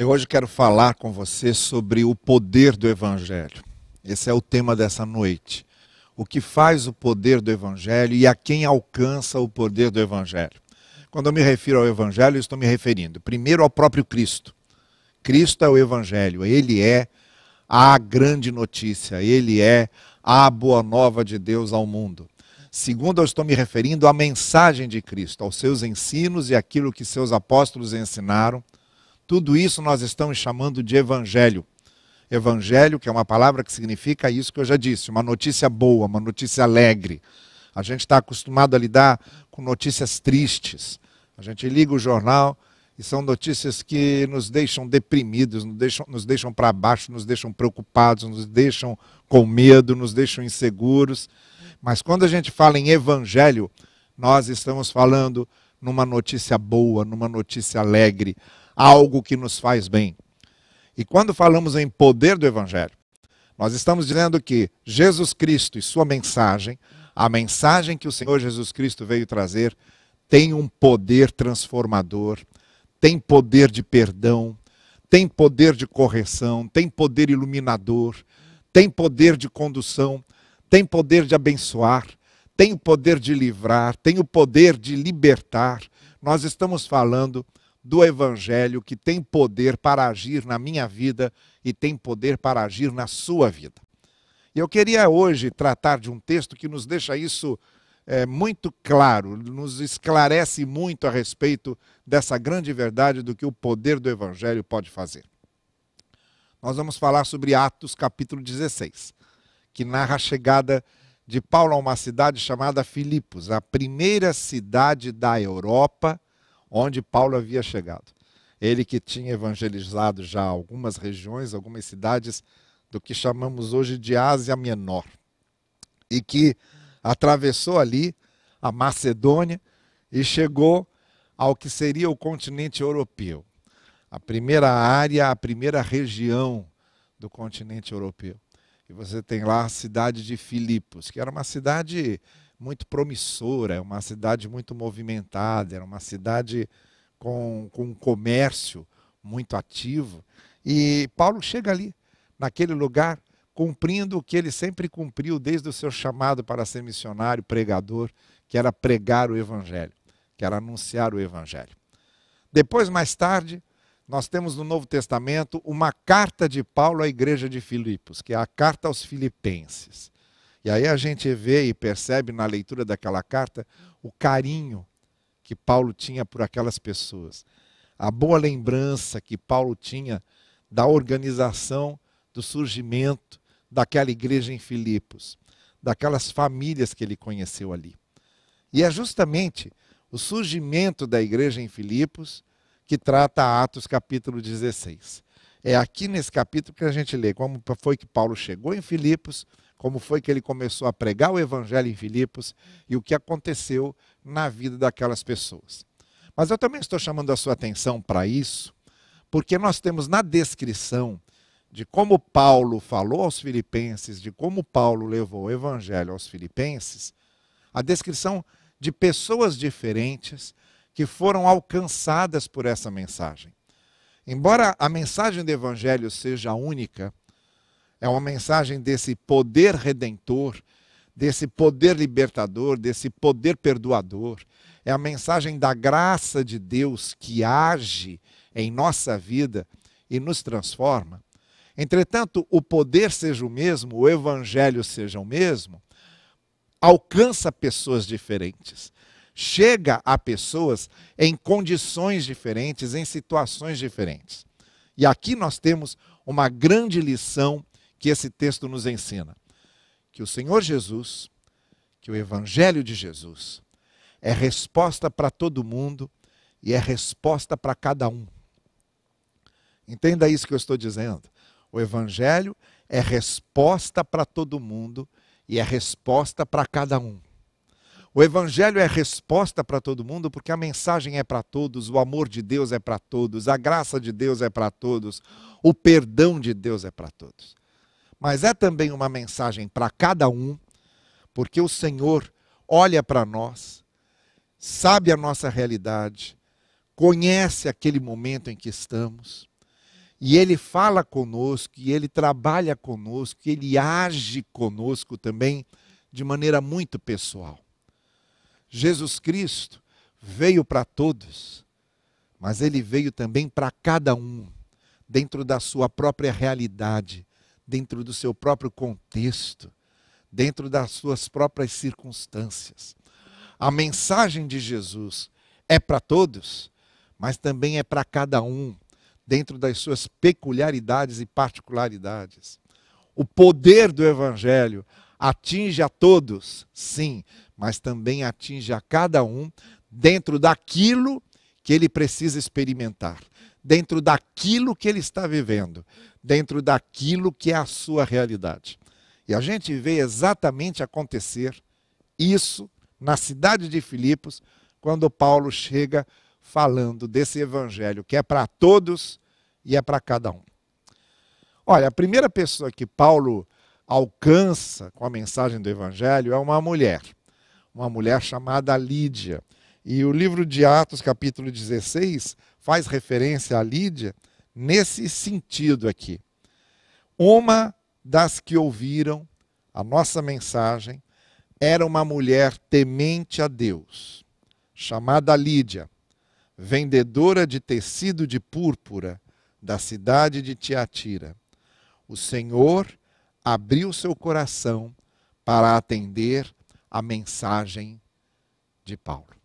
Eu hoje quero falar com você sobre o poder do Evangelho. Esse é o tema dessa noite. O que faz o poder do Evangelho e a quem alcança o poder do Evangelho. Quando eu me refiro ao Evangelho, estou me referindo primeiro ao próprio Cristo. Cristo é o Evangelho, ele é a grande notícia, ele é a boa nova de Deus ao mundo. Segundo, eu estou me referindo à mensagem de Cristo, aos seus ensinos e aquilo que seus apóstolos ensinaram tudo isso nós estamos chamando de evangelho. Evangelho, que é uma palavra que significa isso que eu já disse, uma notícia boa, uma notícia alegre. A gente está acostumado a lidar com notícias tristes. A gente liga o jornal e são notícias que nos deixam deprimidos, nos deixam, nos deixam para baixo, nos deixam preocupados, nos deixam com medo, nos deixam inseguros. Mas quando a gente fala em evangelho, nós estamos falando numa notícia boa, numa notícia alegre, algo que nos faz bem. E quando falamos em poder do Evangelho, nós estamos dizendo que Jesus Cristo e sua mensagem, a mensagem que o Senhor Jesus Cristo veio trazer, tem um poder transformador, tem poder de perdão, tem poder de correção, tem poder iluminador, tem poder de condução, tem poder de abençoar, tem o poder de livrar, tem o poder de libertar. Nós estamos falando do Evangelho que tem poder para agir na minha vida e tem poder para agir na sua vida. E eu queria hoje tratar de um texto que nos deixa isso é, muito claro, nos esclarece muito a respeito dessa grande verdade do que o poder do Evangelho pode fazer. Nós vamos falar sobre Atos capítulo 16, que narra a chegada de Paulo a uma cidade chamada Filipos, a primeira cidade da Europa onde Paulo havia chegado. Ele que tinha evangelizado já algumas regiões, algumas cidades do que chamamos hoje de Ásia Menor, e que atravessou ali a Macedônia e chegou ao que seria o continente europeu. A primeira área, a primeira região do continente europeu. E você tem lá a cidade de Filipos, que era uma cidade muito promissora, é uma cidade muito movimentada, era uma cidade com, com um comércio muito ativo. E Paulo chega ali, naquele lugar, cumprindo o que ele sempre cumpriu desde o seu chamado para ser missionário, pregador, que era pregar o Evangelho, que era anunciar o Evangelho. Depois, mais tarde, nós temos no Novo Testamento uma carta de Paulo à igreja de Filipos, que é a carta aos Filipenses. E aí a gente vê e percebe na leitura daquela carta o carinho que Paulo tinha por aquelas pessoas, a boa lembrança que Paulo tinha da organização, do surgimento daquela igreja em Filipos, daquelas famílias que ele conheceu ali. E é justamente o surgimento da igreja em Filipos que trata Atos capítulo 16. É aqui nesse capítulo que a gente lê como foi que Paulo chegou em Filipos, como foi que ele começou a pregar o evangelho em Filipos e o que aconteceu na vida daquelas pessoas. Mas eu também estou chamando a sua atenção para isso, porque nós temos na descrição de como Paulo falou aos filipenses, de como Paulo levou o evangelho aos filipenses, a descrição de pessoas diferentes que foram alcançadas por essa mensagem. Embora a mensagem do evangelho seja única, é uma mensagem desse poder redentor, desse poder libertador, desse poder perdoador. É a mensagem da graça de Deus que age em nossa vida e nos transforma. Entretanto, o poder seja o mesmo, o evangelho seja o mesmo, alcança pessoas diferentes. Chega a pessoas em condições diferentes, em situações diferentes. E aqui nós temos uma grande lição que esse texto nos ensina? Que o Senhor Jesus, que o Evangelho de Jesus, é resposta para todo mundo e é resposta para cada um. Entenda isso que eu estou dizendo. O Evangelho é resposta para todo mundo e é resposta para cada um. O Evangelho é resposta para todo mundo porque a mensagem é para todos, o amor de Deus é para todos, a graça de Deus é para todos, o perdão de Deus é para todos mas é também uma mensagem para cada um, porque o Senhor olha para nós, sabe a nossa realidade, conhece aquele momento em que estamos, E ele fala conosco, e ele trabalha conosco, e ele age conosco também de maneira muito pessoal. Jesus Cristo veio para todos, mas ele veio também para cada um, dentro da sua própria realidade, dentro do seu próprio contexto, dentro das suas próprias circunstâncias. A mensagem de Jesus é para todos, mas também é para cada um, dentro das suas peculiaridades e particularidades. O poder do Evangelho atinge a todos, sim, mas também atinge a cada um dentro daquilo que ele precisa experimentar, dentro daquilo que ele está vivendo, dentro daquilo que é a sua realidade. E a gente vê exatamente acontecer isso na cidade de Filipos, quando Paulo chega falando desse evangelho que é para todos e é para cada um. Olha, a primeira pessoa que Paulo alcança com a mensagem do evangelho é uma mulher, uma mulher chamada Lídia. E o livro de Atos, capítulo 16, faz referência a Lídia nesse sentido aqui. Uma das que ouviram a nossa mensagem era uma mulher temente a Deus, chamada Lídia, vendedora de tecido de púrpura da cidade de Tiatira. O Senhor abriu seu coração para atender a mensagem de Paulo.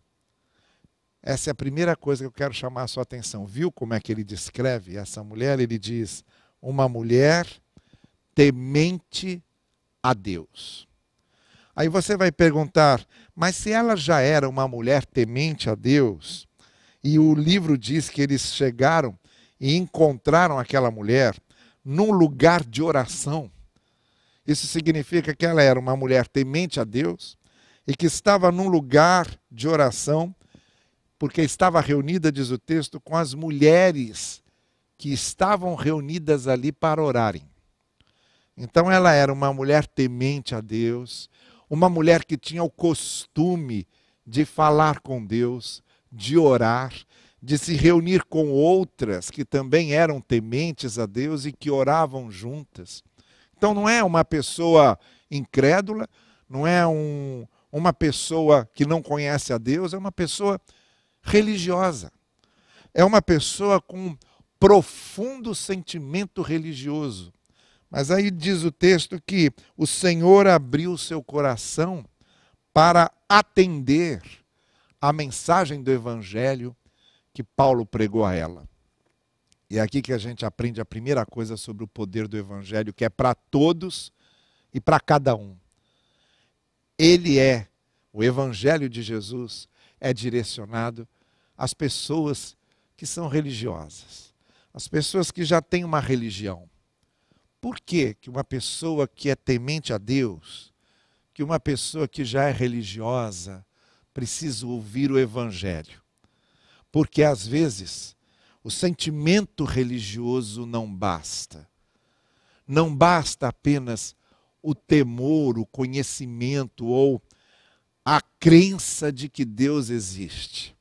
Essa é a primeira coisa que eu quero chamar a sua atenção. Viu como é que ele descreve essa mulher? Ele diz: uma mulher temente a Deus. Aí você vai perguntar, mas se ela já era uma mulher temente a Deus, e o livro diz que eles chegaram e encontraram aquela mulher num lugar de oração, isso significa que ela era uma mulher temente a Deus e que estava num lugar de oração, porque estava reunida, diz o texto, com as mulheres que estavam reunidas ali para orarem. Então ela era uma mulher temente a Deus, uma mulher que tinha o costume de falar com Deus, de orar, de se reunir com outras que também eram tementes a Deus e que oravam juntas. Então não é uma pessoa incrédula, não é um, uma pessoa que não conhece a Deus, é uma pessoa religiosa. É uma pessoa com profundo sentimento religioso. Mas aí diz o texto que o Senhor abriu seu coração para atender a mensagem do Evangelho que Paulo pregou a ela. E é aqui que a gente aprende a primeira coisa sobre o poder do Evangelho, que é para todos e para cada um. Ele é, o Evangelho de Jesus é direcionado às pessoas que são religiosas, às pessoas que já têm uma religião. Por que, que uma pessoa que é temente a Deus, que uma pessoa que já é religiosa, precisa ouvir o Evangelho? Porque às vezes o sentimento religioso não basta. Não basta apenas o temor, o conhecimento ou a crença de que Deus existe.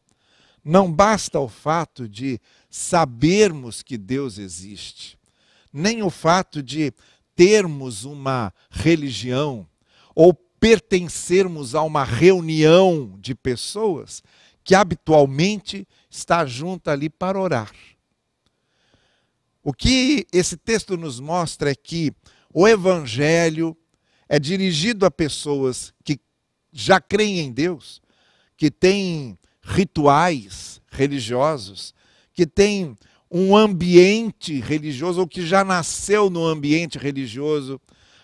Não basta o fato de sabermos que Deus existe nem o fato de termos uma religião ou pertencermos a uma reunião de pessoas que habitualmente está junto ali para orar. O que esse texto nos mostra é que o evangelho é dirigido a pessoas que já creem em Deus, que têm rituais religiosos, que têm um ambiente religioso, ou que já nasceu no ambiente religioso,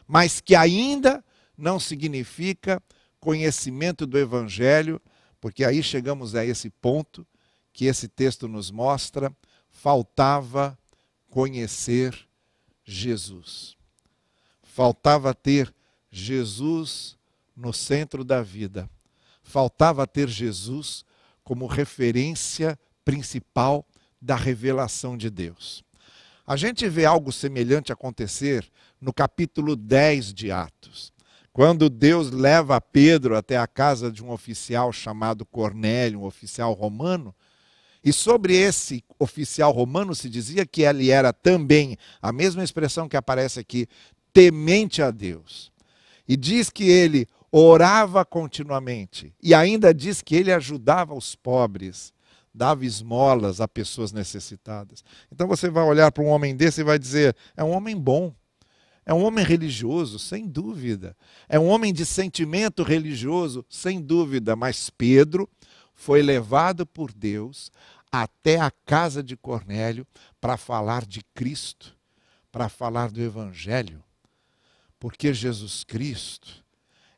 mas que ainda não significa conhecimento do Evangelho, porque aí chegamos a esse ponto que esse texto nos mostra, faltava conhecer Jesus. Faltava ter Jesus no centro da vida. Faltava ter Jesus como referência principal da revelação de Deus. A gente vê algo semelhante acontecer no capítulo 10 de Atos, quando Deus leva Pedro até a casa de um oficial chamado Cornélio, um oficial romano, E sobre esse oficial romano se dizia que ele era também, a mesma expressão que aparece aqui, temente a Deus. E diz que ele orava continuamente. E ainda diz que ele ajudava os pobres, dava esmolas a pessoas necessitadas. Então você vai olhar para um homem desse e vai dizer: é um homem bom. É um homem religioso, sem dúvida. É um homem de sentimento religioso, sem dúvida. Mas Pedro foi levado por Deus até a casa de Cornélio para falar de Cristo, para falar do Evangelho. Porque Jesus Cristo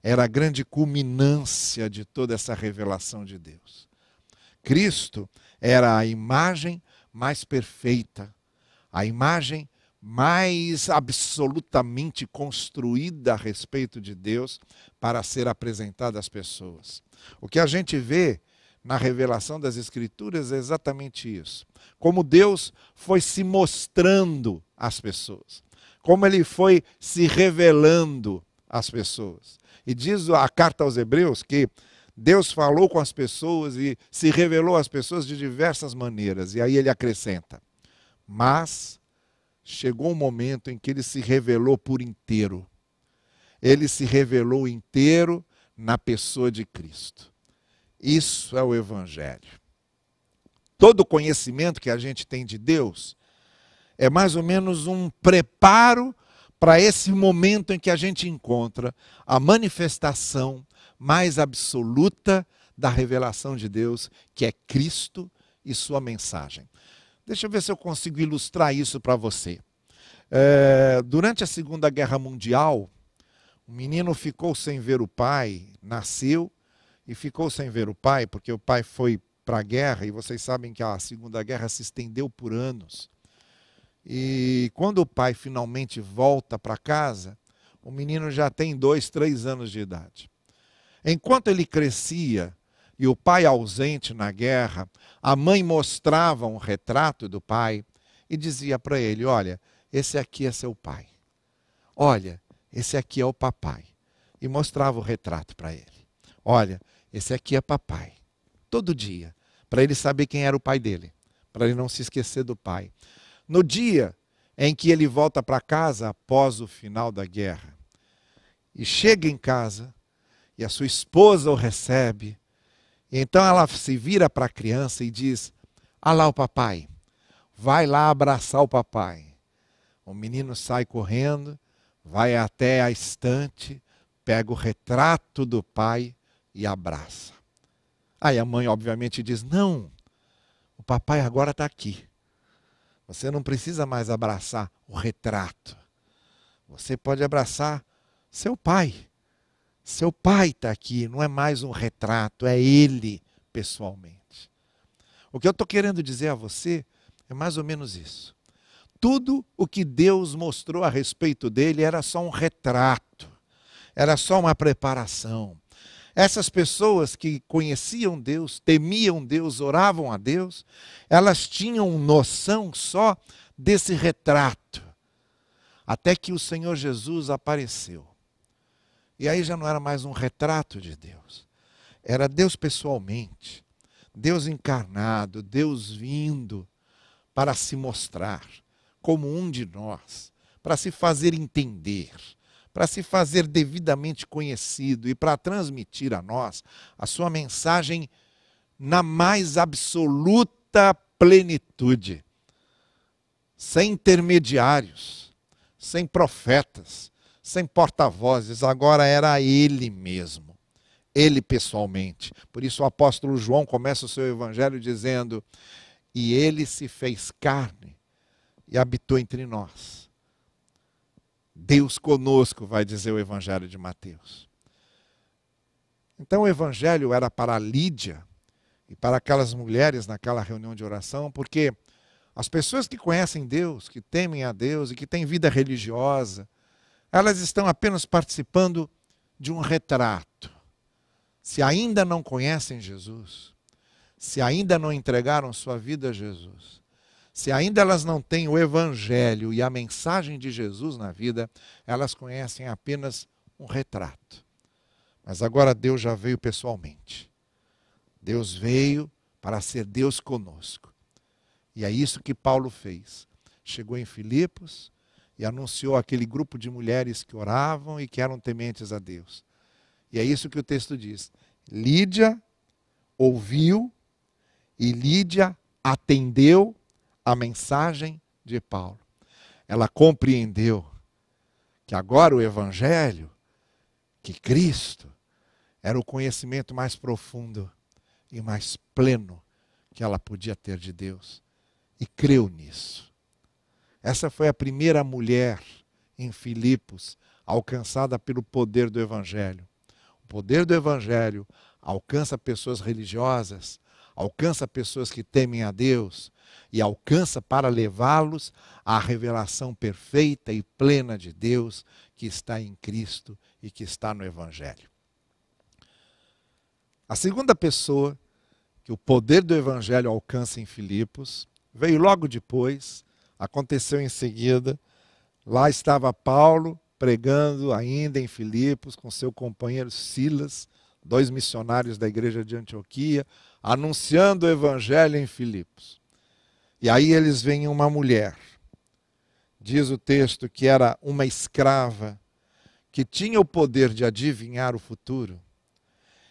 era a grande culminância de toda essa revelação de Deus. Cristo era a imagem mais perfeita, a imagem mais absolutamente construída a respeito de Deus para ser apresentada às pessoas. O que a gente vê na revelação das Escrituras é exatamente isso. Como Deus foi se mostrando às pessoas, como ele foi se revelando às pessoas. E diz a carta aos Hebreus que Deus falou com as pessoas e se revelou às pessoas de diversas maneiras. E aí ele acrescenta: Mas chegou um momento em que ele se revelou por inteiro. Ele se revelou inteiro na pessoa de Cristo. Isso é o Evangelho. Todo conhecimento que a gente tem de Deus é mais ou menos um preparo para esse momento em que a gente encontra a manifestação mais absoluta da revelação de Deus, que é Cristo e sua mensagem. Deixa eu ver se eu consigo ilustrar isso para você. É, durante a Segunda Guerra Mundial, o menino ficou sem ver o pai, nasceu e ficou sem ver o pai, porque o pai foi para a guerra, e vocês sabem que a Segunda Guerra se estendeu por anos. E quando o pai finalmente volta para casa, o menino já tem dois, três anos de idade. Enquanto ele crescia e o pai ausente na guerra, a mãe mostrava um retrato do pai e dizia para ele: Olha, esse aqui é seu pai. Olha, esse aqui é o papai. E mostrava o retrato para ele. Olha, esse aqui é papai. Todo dia, para ele saber quem era o pai dele, para ele não se esquecer do pai. No dia em que ele volta para casa após o final da guerra e chega em casa e a sua esposa o recebe, então ela se vira para a criança e diz: Ah lá o papai, vai lá abraçar o papai. O menino sai correndo, vai até a estante, pega o retrato do pai e abraça. Aí a mãe, obviamente, diz: Não, o papai agora está aqui. Você não precisa mais abraçar o retrato. Você pode abraçar seu pai. Seu pai está aqui, não é mais um retrato, é ele pessoalmente. O que eu estou querendo dizer a você é mais ou menos isso. Tudo o que Deus mostrou a respeito dele era só um retrato, era só uma preparação. Essas pessoas que conheciam Deus, temiam Deus, oravam a Deus, elas tinham noção só desse retrato. Até que o Senhor Jesus apareceu. E aí já não era mais um retrato de Deus. Era Deus pessoalmente, Deus encarnado, Deus vindo para se mostrar como um de nós, para se fazer entender para se fazer devidamente conhecido e para transmitir a nós a sua mensagem na mais absoluta plenitude, sem intermediários, sem profetas, sem porta-vozes, agora era ele mesmo, ele pessoalmente. Por isso o apóstolo João começa o seu evangelho dizendo: E ele se fez carne e habitou entre nós Deus conosco, vai dizer o Evangelho de Mateus. Então o Evangelho era para Lídia e para aquelas mulheres naquela reunião de oração, porque as pessoas que conhecem Deus, que temem a Deus e que têm vida religiosa, elas estão apenas participando de um retrato. Se ainda não conhecem Jesus, se ainda não entregaram sua vida a Jesus, se ainda elas não têm o Evangelho e a mensagem de Jesus na vida, elas conhecem apenas um retrato. Mas agora Deus já veio pessoalmente. Deus veio para ser Deus conosco. E é isso que Paulo fez. Chegou em Filipos e anunciou aquele grupo de mulheres que oravam e que eram tementes a Deus. E é isso que o texto diz. Lídia ouviu e Lídia atendeu a mensagem de Paulo. Ela compreendeu que agora o Evangelho, que Cristo, era o conhecimento mais profundo e mais pleno que ela podia ter de Deus. E creu nisso. Essa foi a primeira mulher em Filipos alcançada pelo poder do Evangelho. O poder do Evangelho alcança pessoas religiosas, alcança pessoas que temem a Deus e alcança para levá-los à revelação perfeita e plena de Deus que está em Cristo e que está no Evangelho. A segunda pessoa que o poder do Evangelho alcança em Filipos veio logo depois, aconteceu em seguida. Lá estava Paulo pregando ainda em Filipos com seu companheiro Silas, dois missionários da igreja de Antioquia, anunciando o evangelho em Filipos. E aí eles veem uma mulher, diz o texto que era uma escrava, que tinha o poder de adivinhar o futuro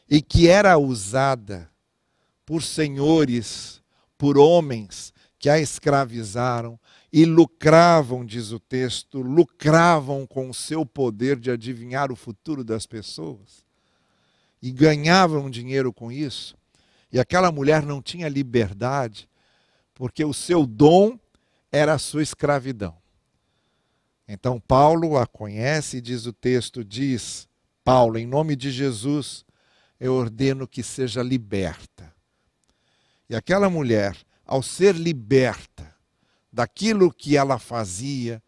e que era usada por senhores, por homens que a escravizaram e lucravam, diz o texto, lucravam com o seu poder de adivinhar o futuro das pessoas e ganhavam dinheiro com isso. E aquela mulher não tinha liberdade, porque o seu dom era a sua escravidão. Então Paulo a conhece e diz o texto, diz Paulo, em nome de Jesus, eu ordeno que seja liberta. E aquela mulher, ao ser liberta daquilo que ela fazia,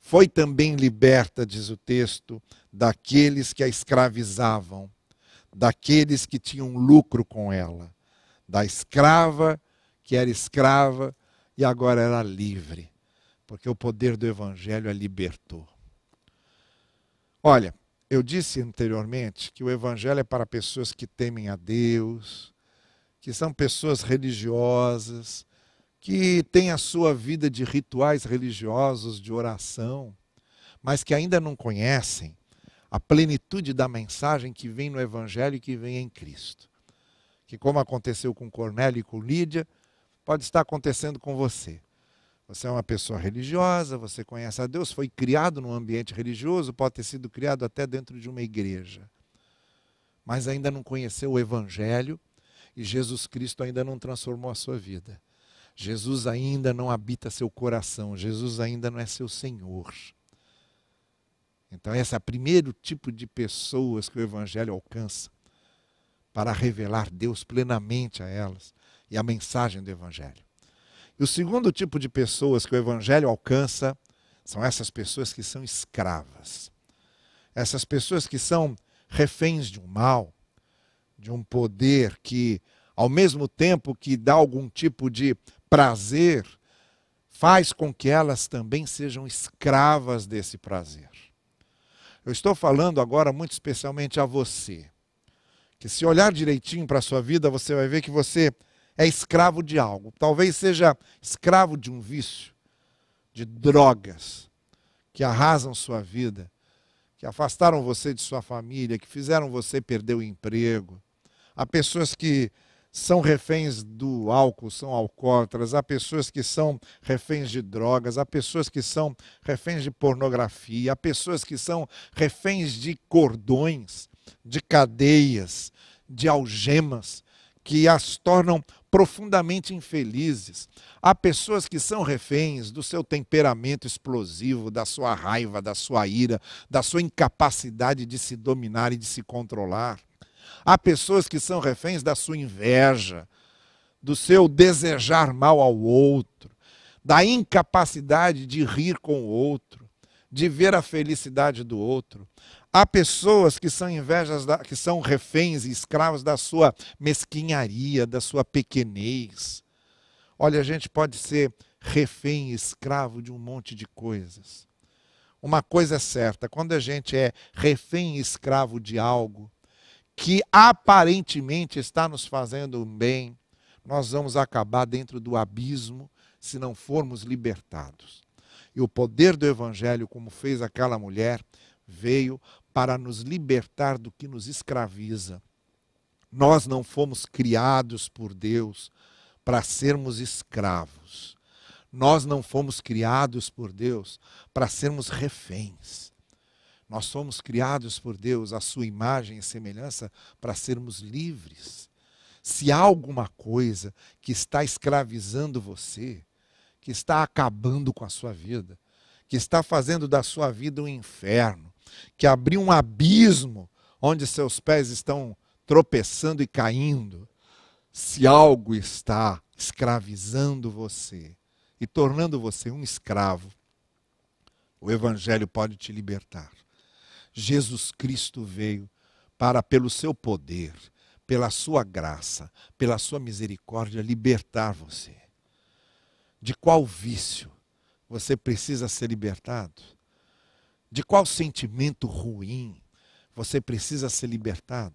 foi também liberta, diz o texto, daqueles que a escravizavam daqueles que tinham lucro com ela, da escrava que era escrava e agora era livre, porque o poder do Evangelho a libertou. Olha, eu disse anteriormente que o Evangelho é para pessoas que temem a Deus, que são pessoas religiosas, que têm a sua vida de rituais religiosos, de oração, mas que ainda não conhecem a plenitude da mensagem que vem no Evangelho e que vem em Cristo. Que, como aconteceu com Cornélio e com Lídia, pode estar acontecendo com você. Você é uma pessoa religiosa, você conhece a Deus, foi criado num ambiente religioso, pode ter sido criado até dentro de uma igreja. Mas ainda não conheceu o Evangelho e Jesus Cristo ainda não transformou a sua vida. Jesus ainda não habita seu coração, Jesus ainda não é seu Senhor. Então, esse é o primeiro tipo de pessoas que o Evangelho alcança para revelar Deus plenamente a elas e a mensagem do Evangelho. E o segundo tipo de pessoas que o Evangelho alcança são essas pessoas que são escravas. Essas pessoas que são reféns de um mal, de um poder que, ao mesmo tempo que dá algum tipo de prazer, faz com que elas também sejam escravas desse prazer. Eu estou falando agora muito especialmente a você. Que se olhar direitinho para a sua vida, você vai ver que você é escravo de algo. Talvez seja escravo de um vício, de drogas, que arrasam sua vida, que afastaram você de sua família, que fizeram você perder o emprego. Há pessoas que são reféns do álcool, são alcoólatras, há pessoas que são reféns de drogas, há pessoas que são reféns de pornografia, há pessoas que são reféns de cordões, de cadeias, de algemas, que as tornam profundamente infelizes. Há pessoas que são reféns do seu temperamento explosivo, da sua raiva, da sua ira, da sua incapacidade de se dominar e de se controlar. Há pessoas que são reféns da sua inveja, do seu desejar mal ao outro, da incapacidade de rir com o outro, de ver a felicidade do outro. Há pessoas que são invejas, da, que são reféns e escravos da sua mesquinharia, da sua pequenez. Olha, a gente pode ser refém e escravo de um monte de coisas. Uma coisa é certa, quando a gente é refém e escravo de algo, que aparentemente está nos fazendo bem, nós vamos acabar dentro do abismo se não formos libertados. E o poder do Evangelho, como fez aquela mulher, veio para nos libertar do que nos escraviza. Nós não fomos criados por Deus para sermos escravos. Nós não fomos criados por Deus para sermos reféns. Nós somos criados por Deus, a sua imagem e semelhança, para sermos livres. Se há alguma coisa que está escravizando você, que está acabando com a sua vida, que está fazendo da sua vida um inferno, que abriu um abismo onde seus pés estão tropeçando e caindo, se algo está escravizando você e tornando você um escravo, o Evangelho pode te libertar. Jesus Cristo veio para, pelo seu poder, pela sua graça, pela sua misericórdia, libertar você. De qual vício você precisa ser libertado? De qual sentimento ruim você precisa ser libertado?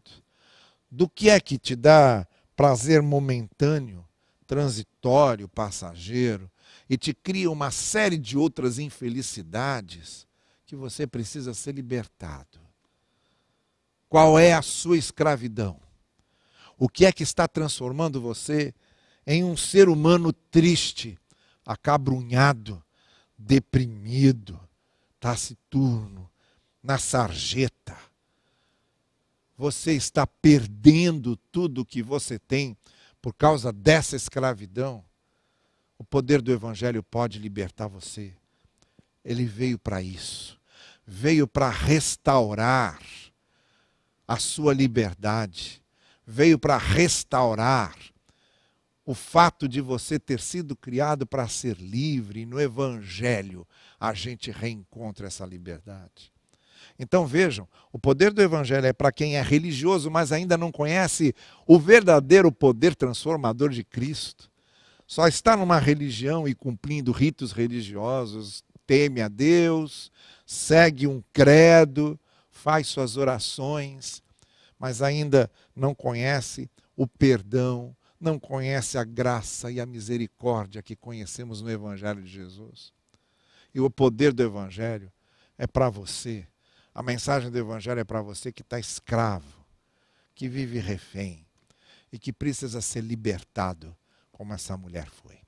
Do que é que te dá prazer momentâneo, transitório, passageiro, e te cria uma série de outras infelicidades que você precisa ser libertado? Qual é a sua escravidão? O que é que está transformando você em um ser humano triste, acabrunhado, deprimido, taciturno, na sarjeta. Você está perdendo tudo o que você tem por causa dessa escravidão. O poder do Evangelho pode libertar você. Ele veio para isso. Veio para restaurar a sua liberdade. Veio para restaurar o fato de você ter sido criado para ser livre, no Evangelho a gente reencontra essa liberdade. Então vejam, o poder do Evangelho é para quem é religioso, mas ainda não conhece o verdadeiro poder transformador de Cristo. Só está numa religião e cumprindo ritos religiosos, teme a Deus, segue um credo, faz suas orações, mas ainda não conhece o perdão, não conhece a graça e a misericórdia que conhecemos no Evangelho de Jesus. E o poder do Evangelho é para você. A mensagem do Evangelho é para você que está escravo, que vive refém e que precisa ser libertado, como essa mulher foi.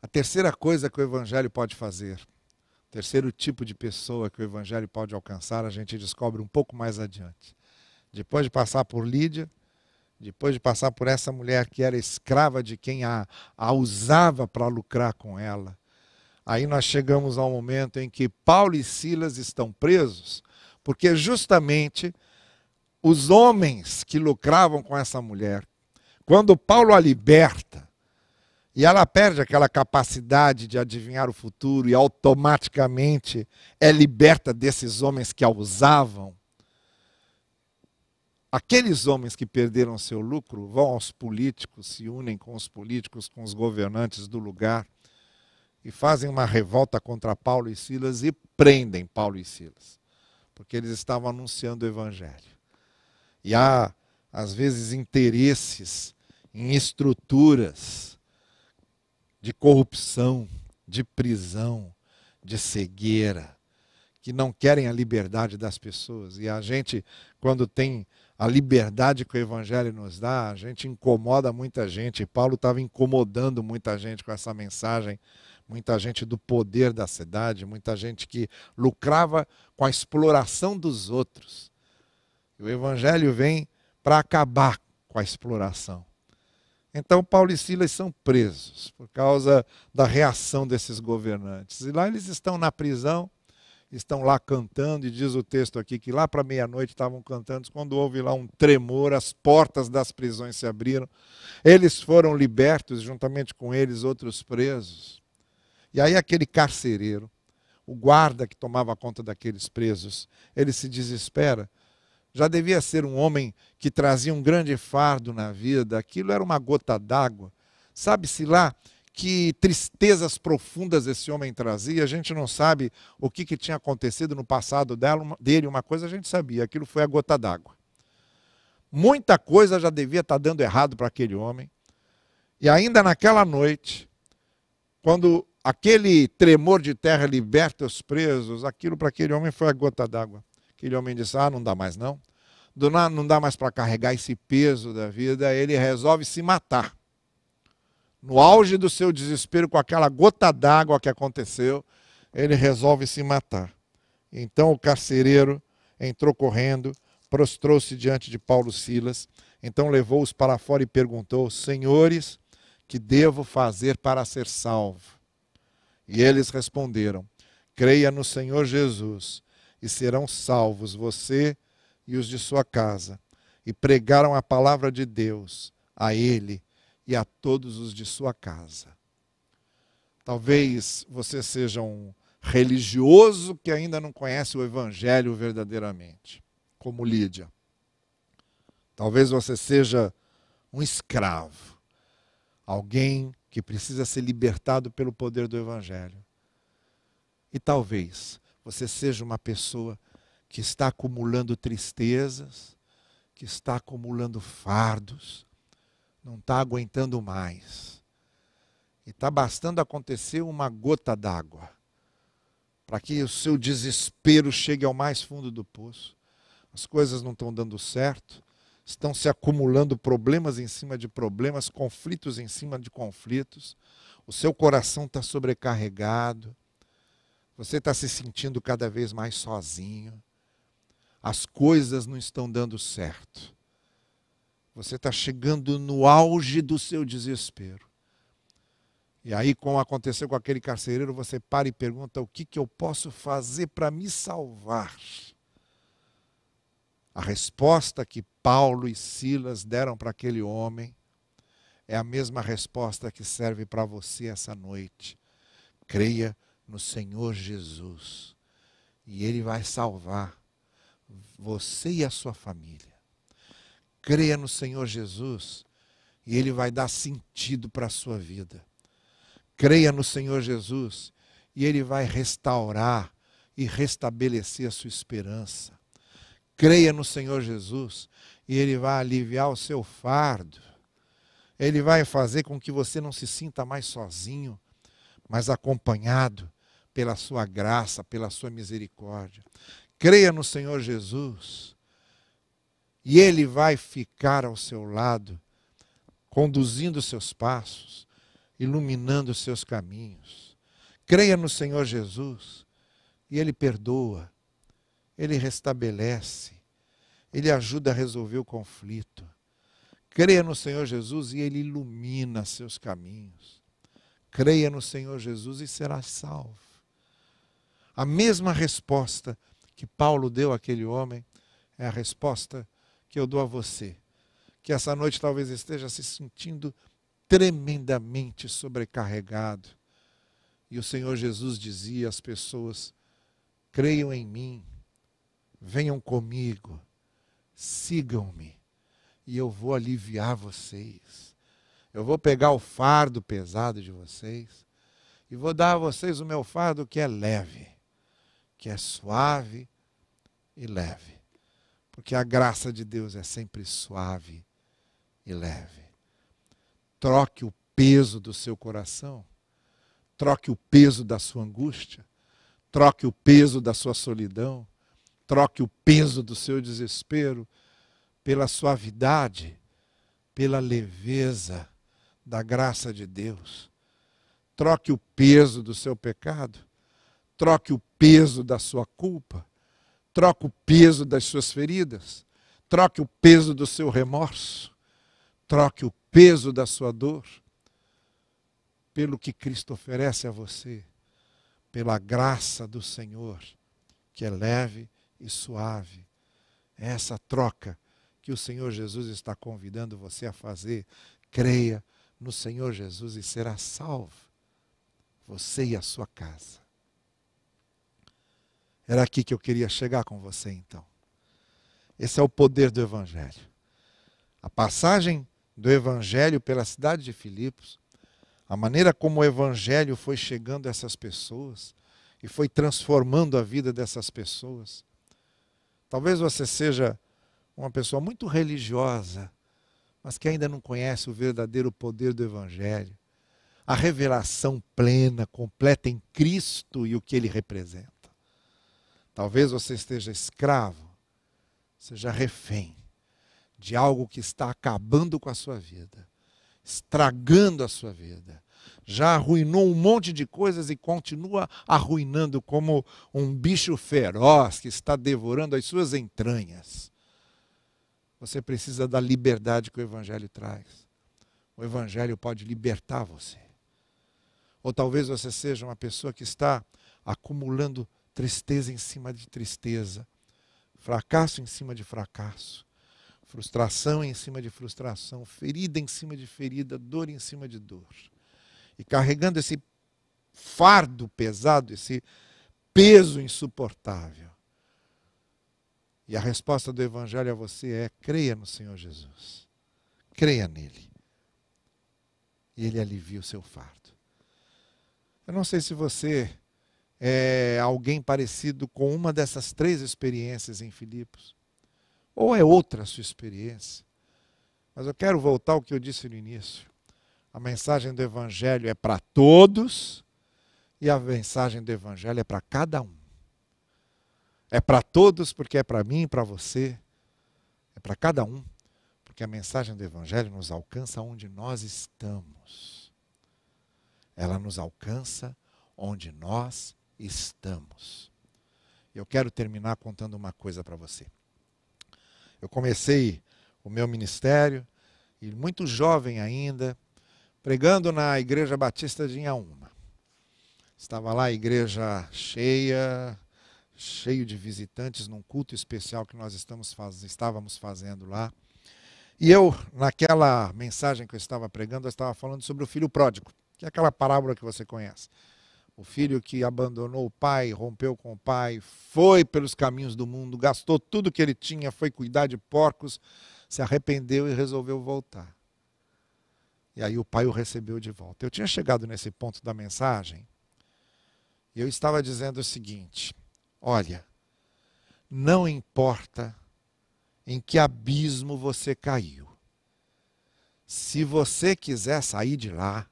A terceira coisa que o Evangelho pode fazer, o terceiro tipo de pessoa que o Evangelho pode alcançar, a gente descobre um pouco mais adiante. Depois de passar por Lídia, depois de passar por essa mulher que era escrava de quem a, a usava para lucrar com ela, aí nós chegamos ao momento em que Paulo e Silas estão presos, porque justamente os homens que lucravam com essa mulher, quando Paulo a liberta, e ela perde aquela capacidade de adivinhar o futuro e automaticamente é liberta desses homens que a usavam, Aqueles homens que perderam seu lucro vão aos políticos, se unem com os políticos, com os governantes do lugar e fazem uma revolta contra Paulo e Silas e prendem Paulo e Silas, porque eles estavam anunciando o evangelho. E há, às vezes, interesses em estruturas de corrupção, de prisão, de cegueira, que não querem a liberdade das pessoas. E a gente, quando tem a liberdade que o Evangelho nos dá, a gente incomoda muita gente. Paulo estava incomodando muita gente com essa mensagem, muita gente do poder da cidade, muita gente que lucrava com a exploração dos outros. E o Evangelho vem para acabar com a exploração. Então, Paulo e Silas são presos por causa da reação desses governantes. E lá eles estão na prisão estão lá cantando, e diz o texto aqui que lá para meia-noite estavam cantando, quando houve lá um tremor, as portas das prisões se abriram, eles foram libertos, juntamente com eles outros presos. E aí aquele carcereiro, o guarda que tomava conta daqueles presos, ele se desespera. Já devia ser um homem que trazia um grande fardo na vida, aquilo era uma gota d'água. Sabe-se lá que tristezas profundas esse homem trazia. A gente não sabe o que, que tinha acontecido no passado dela, dele. Uma coisa a gente sabia: aquilo foi a gota d'água. Muita coisa já devia estar dando errado para aquele homem. E ainda naquela noite, quando aquele tremor de terra liberta os presos, aquilo para aquele homem foi a gota d'água. Aquele homem disse: Ah, não dá mais não. Não dá mais para carregar esse peso da vida. Ele resolve se matar. No auge do seu desespero, com aquela gota d'água que aconteceu, ele resolve se matar. Então o carcereiro entrou correndo, prostrou-se diante de Paulo Silas, então levou-os para fora e perguntou: Senhores, que devo fazer para ser salvo? E eles responderam: Creia no Senhor Jesus, e serão salvos você e os de sua casa. E pregaram a palavra de Deus a ele e a todos os de sua casa. Talvez você seja um religioso que ainda não conhece o Evangelho verdadeiramente, como Lídia. Talvez você seja um escravo, alguém que precisa ser libertado pelo poder do Evangelho. E talvez você seja uma pessoa que está acumulando tristezas, que está acumulando fardos, não está aguentando mais. E está bastando acontecer uma gota d'água para que o seu desespero chegue ao mais fundo do poço. As coisas não estão dando certo, estão se acumulando problemas em cima de problemas, conflitos em cima de conflitos. O seu coração está sobrecarregado. Você está se sentindo cada vez mais sozinho. As coisas não estão dando certo. Você está chegando no auge do seu desespero. E aí, como aconteceu com aquele carcereiro, você para e pergunta: o que, que eu posso fazer para me salvar? A resposta que Paulo e Silas deram para aquele homem é a mesma resposta que serve para você essa noite. Creia no Senhor Jesus e Ele vai salvar você e a sua família. Creia no Senhor Jesus e Ele vai dar sentido para a sua vida. Creia no Senhor Jesus e Ele vai restaurar e restabelecer a sua esperança. Creia no Senhor Jesus e Ele vai aliviar o seu fardo. Ele vai fazer com que você não se sinta mais sozinho, mas acompanhado pela sua graça, pela sua misericórdia. Creia no Senhor Jesus e Ele vai ficar ao seu lado, conduzindo seus passos iluminando seus caminhos. Creia no Senhor Jesus e Ele perdoa, Ele restabelece, Ele ajuda a resolver o conflito. Creia no Senhor Jesus e Ele ilumina seus caminhos. Creia no Senhor Jesus e será salvo. A mesma resposta que Paulo deu àquele homem é a resposta que eu dou a você, que essa noite talvez esteja se sentindo tremendamente sobrecarregado. E o Senhor Jesus dizia às pessoas: creiam em mim, venham comigo, sigam-me, e eu vou aliviar vocês. Eu vou pegar o fardo pesado de vocês e vou dar a vocês o meu fardo que é leve, que é suave e leve. Porque a graça de Deus é sempre suave e leve. Troque o peso do seu coração, troque o peso da sua angústia, troque o peso da sua solidão, troque o peso do seu desespero pela suavidade, pela leveza da graça de Deus. Troque o peso do seu pecado, troque o peso da sua culpa, troque o peso das suas feridas, troque o peso do seu remorso, troque o peso da sua dor pelo que Cristo oferece a você, pela graça do Senhor, que é leve e suave. É essa troca que o Senhor Jesus está convidando você a fazer. Creia no Senhor Jesus e será salvo, você e a sua casa. Era aqui que eu queria chegar com você então. Esse é o poder do Evangelho. A passagem do Evangelho pela cidade de Filipos, a maneira como o Evangelho foi chegando a essas pessoas e foi transformando a vida dessas pessoas. Talvez você seja uma pessoa muito religiosa, mas que ainda não conhece o verdadeiro poder do Evangelho, a revelação plena, completa em Cristo e o que ele representa. Talvez você esteja escravo, seja refém de algo que está acabando com a sua vida, estragando a sua vida. Já arruinou um monte de coisas e continua arruinando como um bicho feroz que está devorando as suas entranhas. Você precisa da liberdade que o Evangelho traz. O Evangelho pode libertar você. Ou talvez você seja uma pessoa que está acumulando tristeza em cima de tristeza, fracasso em cima de fracasso, frustração em cima de frustração, ferida em cima de ferida, dor em cima de dor. E carregando esse fardo pesado, esse peso insuportável. E a resposta do Evangelho a você é: creia no Senhor Jesus. Creia nele. E ele alivia o seu fardo. Eu não sei se você é alguém parecido com uma dessas três experiências em Filipos, ou é outra a sua experiência. Mas eu quero voltar ao que eu disse no início. A mensagem do Evangelho é para todos e a mensagem do Evangelho é para cada um. É para todos porque é para mim e para você. É para cada um, porque a mensagem do Evangelho nos alcança onde nós estamos. Ela nos alcança onde nós estamos. Eu quero terminar contando uma coisa para você. Eu comecei o meu ministério, e muito jovem ainda, pregando na Igreja Batista de Inhaúma. Estava lá a igreja cheia, cheio de visitantes num culto especial que nós faz, estávamos fazendo lá. E eu, naquela mensagem que eu estava pregando, eu estava falando sobre o filho pródigo, que é aquela parábola que você conhece. O filho que abandonou o pai, rompeu com o pai, foi pelos caminhos do mundo, gastou tudo que ele tinha, foi cuidar de porcos, se arrependeu e resolveu voltar. E aí o pai o recebeu de volta. Eu tinha chegado nesse ponto da mensagem e eu estava dizendo o seguinte: olha, não importa em que abismo você caiu, se você quiser sair de lá,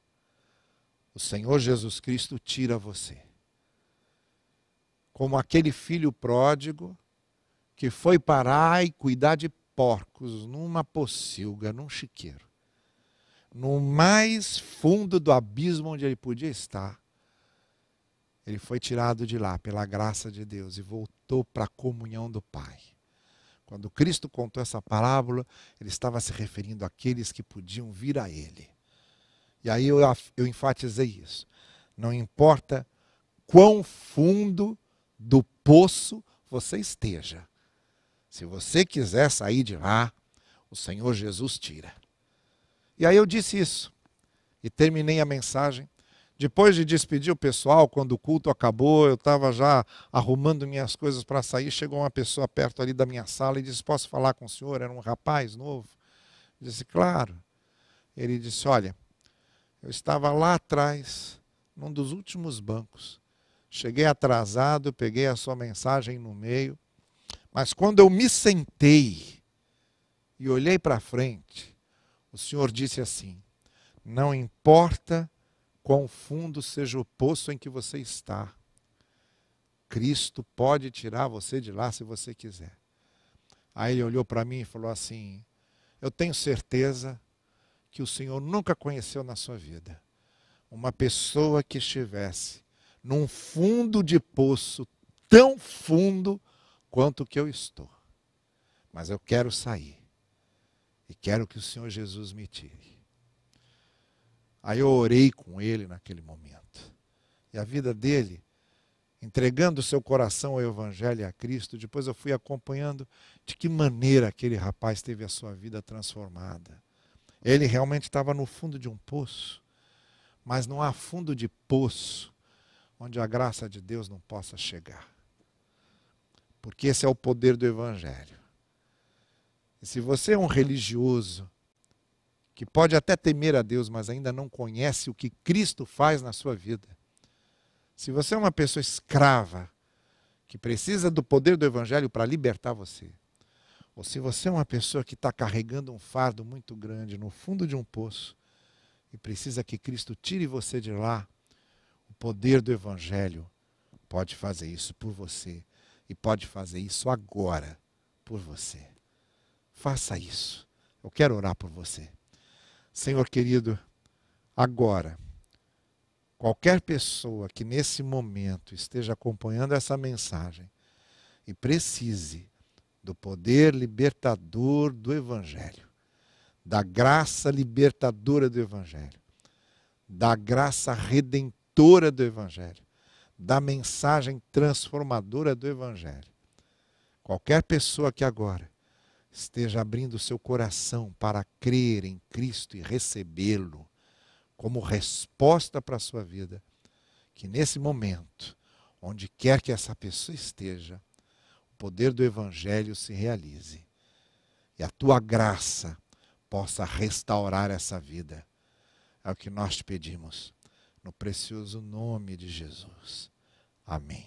o Senhor Jesus Cristo tira você. Como aquele filho pródigo que foi parar e cuidar de porcos numa pocilga, num chiqueiro. No mais fundo do abismo onde ele podia estar, ele foi tirado de lá pela graça de Deus e voltou para a comunhão do Pai. Quando Cristo contou essa parábola, ele estava se referindo àqueles que podiam vir a ele. E aí eu, eu enfatizei isso. Não importa quão fundo do poço você esteja. Se você quiser sair de lá, o Senhor Jesus tira. E aí eu disse isso. E terminei a mensagem. Depois de despedir o pessoal, quando o culto acabou, eu estava já arrumando minhas coisas para sair. Chegou uma pessoa perto ali da minha sala e disse: Posso falar com o senhor? Era um rapaz novo. Eu disse: Claro. Ele disse: Olha, eu estava lá atrás, num dos últimos bancos. Cheguei atrasado, peguei a sua mensagem no meio, mas quando eu me sentei e olhei para frente, o Senhor disse assim: Não importa quão fundo seja o poço em que você está, Cristo pode tirar você de lá se você quiser. Aí ele olhou para mim e falou assim: Eu tenho certeza que o Senhor nunca conheceu na sua vida. Uma pessoa que estivesse num fundo de poço tão fundo quanto que eu estou. Mas eu quero sair. E quero que o Senhor Jesus me tire. Aí eu orei com ele naquele momento. E a vida dele, entregando seu coração ao Evangelho e a Cristo, depois eu fui acompanhando de que maneira aquele rapaz teve a sua vida transformada. Ele realmente estava no fundo de um poço, mas não há fundo de poço onde a graça de Deus não possa chegar. Porque esse é o poder do Evangelho. E se você é um religioso, que pode até temer a Deus, mas ainda não conhece o que Cristo faz na sua vida, se você é uma pessoa escrava, que precisa do poder do Evangelho para libertar você, ou se você é uma pessoa que está carregando um fardo muito grande no fundo de um poço e precisa que Cristo tire você de lá, o poder do Evangelho pode fazer isso por você e pode fazer isso agora por você. Faça isso. Eu quero orar por você. Senhor querido, agora, qualquer pessoa que nesse momento esteja acompanhando essa mensagem e precise do poder libertador do Evangelho, da graça libertadora do Evangelho, da graça redentora do Evangelho, da mensagem transformadora do Evangelho. Qualquer pessoa que agora esteja abrindo seu coração para crer em Cristo e recebê-lo como resposta para a sua vida, que nesse momento, onde quer que essa pessoa esteja, poder do Evangelho se realize e a tua graça possa restaurar essa vida. É o que nós te pedimos, no precioso nome de Jesus. Amém.